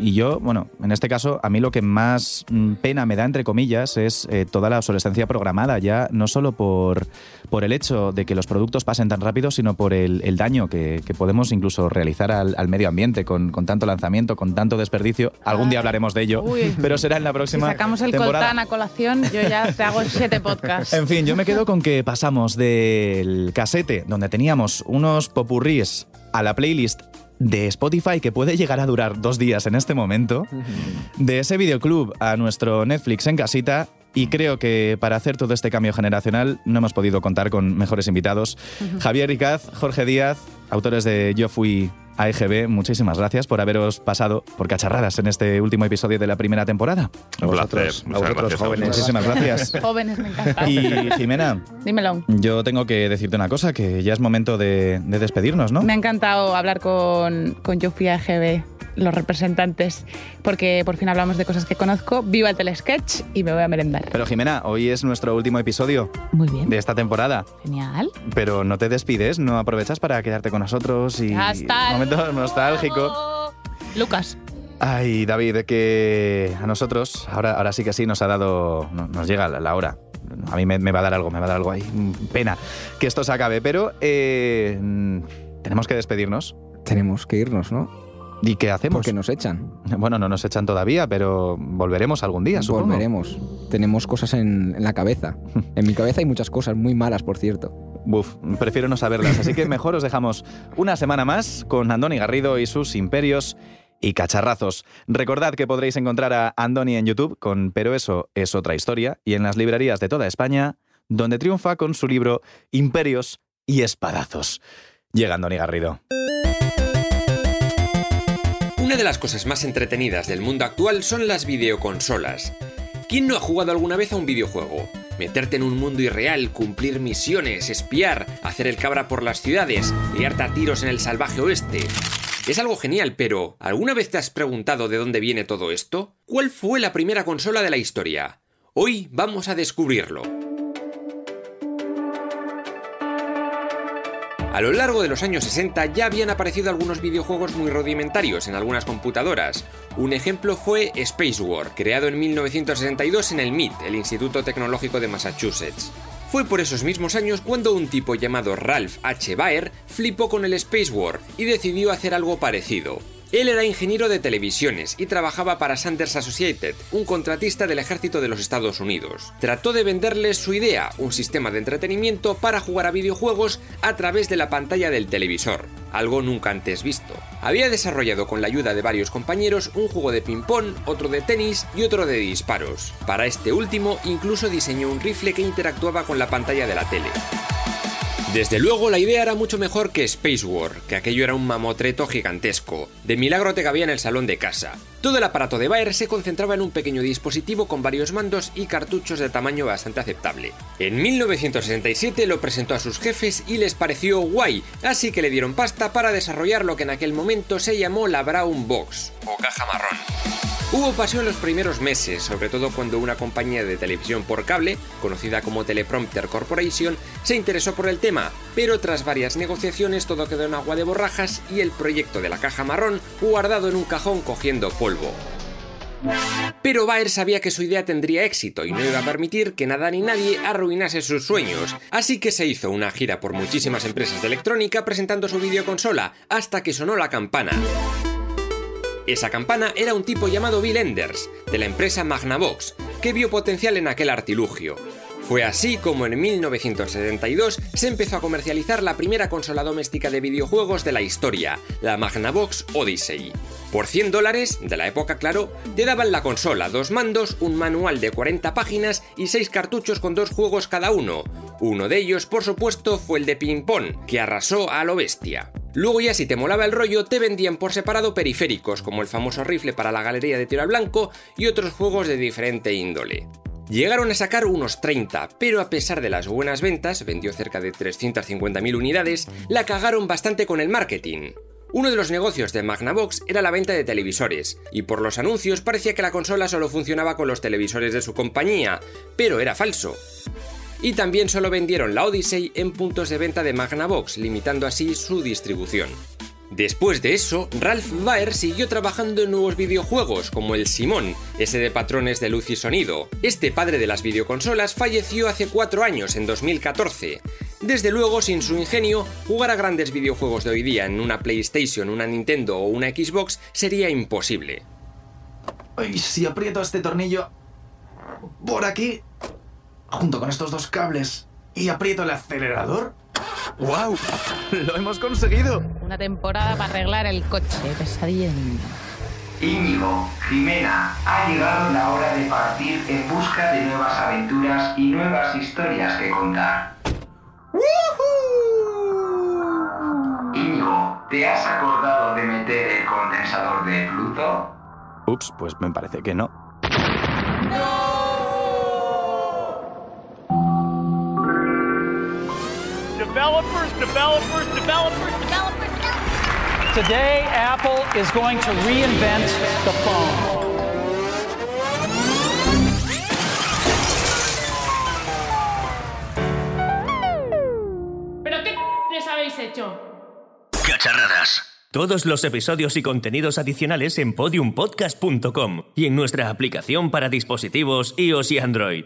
y yo, bueno, en este caso, a mí lo que más mm, pena me da, entre comillas, es eh, toda la obsolescencia programada, ya no solo por, por el hecho de que los productos pasen tan rápido, sino por el, el daño que, que podemos incluso realizar al, al medio ambiente con, con tanto lanzamiento, con tanto desperdicio. Algún día hablaremos de ello, Uy. pero será en la Si próxima sacamos el temporada. coltán a colación, yo ya te hago siete podcasts. En fin, yo me quedo con que pasamos del casete, donde teníamos unos popurrís, a la playlist de Spotify que puede llegar a durar dos días en este momento, de ese videoclub a nuestro Netflix en casita. Y creo que para hacer todo este cambio generacional no hemos podido contar con mejores invitados. Javier Ricaz, Jorge Díaz, autores de Yo Fui a EGB, muchísimas gracias por haberos pasado por cacharradas en este último episodio de la primera temporada. Un placer. a vosotros, jóvenes. Muchísimas gracias. Jóvenes, me encanta. Y Jimena, Dímelo. yo tengo que decirte una cosa, que ya es momento de, de despedirnos, ¿no? Me ha encantado hablar con, con Yo Fui a EGB, los representantes, porque por fin hablamos de cosas que conozco. Viva el telesketch y me voy a merendar. Pero Jimena, hoy es nuestro último episodio Muy bien. de esta temporada. Genial. Pero no te despides, no aprovechas para quedarte con nosotros y Hasta un momento nostálgico. Lucas. Ay, David, que a nosotros, ahora, ahora sí que sí, nos ha dado, no- nos llega la, la hora. A mí me, me va a dar algo, me va a dar algo ahí. Mm, Pena que esto se acabe, pero eh, mm, tenemos que despedirnos. Tenemos que irnos, ¿no? ¿Y qué hacemos? Porque nos echan. Bueno, no nos echan todavía, pero volveremos algún día, supongo. Volveremos. Tenemos cosas en, en la cabeza. En mi cabeza hay muchas cosas muy malas, por cierto. Buf, prefiero no saberlas, así que mejor os dejamos una semana más con Andoni Garrido y sus imperios y cacharrazos. Recordad que podréis encontrar a Andoni en YouTube con Pero eso es otra historia y en las librerías de toda España, donde triunfa con su libro Imperios y espadazos. Llega Andoni Garrido. Un Una de las cosas más entretenidas del mundo actual son las videoconsolas. ¿Quién no ha jugado alguna vez a un videojuego? Meterte en un mundo irreal, cumplir misiones, espiar, hacer el cabra por las ciudades, liarte a tiros en el salvaje oeste. Es algo genial, pero ¿alguna vez te has preguntado de dónde viene todo esto? ¿Cuál fue la primera consola de la historia? Hoy vamos a descubrirlo. A lo largo de los años 60 ya habían aparecido algunos videojuegos muy rudimentarios en algunas computadoras. Un ejemplo fue Space War, creado en 1962 en el MIT, el Instituto Tecnológico de Massachusetts. Fue por esos mismos años cuando un tipo llamado Ralph H. Baer flipó con el Space War y decidió hacer algo parecido. Él era ingeniero de televisiones y trabajaba para Sanders Associated, un contratista del ejército de los Estados Unidos. Trató de venderles su idea, un sistema de entretenimiento para jugar a videojuegos a través de la pantalla del televisor, algo nunca antes visto. Había desarrollado con la ayuda de varios compañeros un juego de ping-pong, otro de tenis y otro de disparos. Para este último incluso diseñó un rifle que interactuaba con la pantalla de la tele. Desde luego la idea era mucho mejor que Space War, que aquello era un mamotreto gigantesco. De milagro te cabía en el salón de casa. Todo el aparato de Bayer se concentraba en un pequeño dispositivo con varios mandos y cartuchos de tamaño bastante aceptable. En 1967 lo presentó a sus jefes y les pareció guay, así que le dieron pasta para desarrollar lo que en aquel momento se llamó la Brown Box, o caja marrón. Hubo pasión los primeros meses, sobre todo cuando una compañía de televisión por cable, conocida como Teleprompter Corporation, se interesó por el tema, pero tras varias negociaciones todo quedó en agua de borrajas y el proyecto de la caja marrón guardado en un cajón cogiendo polvo. Pero Baer sabía que su idea tendría éxito y no iba a permitir que nada ni nadie arruinase sus sueños, así que se hizo una gira por muchísimas empresas de electrónica presentando su videoconsola, hasta que sonó la campana. Esa campana era un tipo llamado Bill Enders, de la empresa Magnavox, que vio potencial en aquel artilugio. Fue así como en 1972 se empezó a comercializar la primera consola doméstica de videojuegos de la historia, la Magnavox Odyssey. Por 100 dólares, de la época claro, te daban la consola, dos mandos, un manual de 40 páginas y 6 cartuchos con dos juegos cada uno. Uno de ellos, por supuesto, fue el de ping pong, que arrasó a lo bestia. Luego ya si te molaba el rollo te vendían por separado periféricos como el famoso rifle para la galería de tiro al blanco y otros juegos de diferente índole. Llegaron a sacar unos 30, pero a pesar de las buenas ventas, vendió cerca de 350.000 unidades, la cagaron bastante con el marketing. Uno de los negocios de Magnavox era la venta de televisores, y por los anuncios parecía que la consola solo funcionaba con los televisores de su compañía, pero era falso y también solo vendieron la Odyssey en puntos de venta de Magnavox, limitando así su distribución. Después de eso, Ralph Baer siguió trabajando en nuevos videojuegos, como el Simón, ese de patrones de luz y sonido. Este padre de las videoconsolas falleció hace cuatro años, en 2014. Desde luego, sin su ingenio, jugar a grandes videojuegos de hoy día en una PlayStation, una Nintendo o una Xbox sería imposible. Si aprieto este tornillo por aquí, junto con estos dos cables y aprieto el acelerador. ¡Wow! ¡Lo hemos conseguido! Una temporada para arreglar el coche. Pesadilla. Íñigo, Jimena, ha llegado la hora de partir en busca de nuevas aventuras y nuevas historias que contar. Íñigo, ¿te has acordado de meter el condensador de Pluto? Ups, pues me parece que no. Developers, developers, developers, developers, developers. Today, Apple is going to reinvent the phone. ¿Pero qué les habéis hecho? Cacharradas. Todos los episodios y contenidos adicionales en podiumpodcast.com y en nuestra aplicación para dispositivos iOS y Android.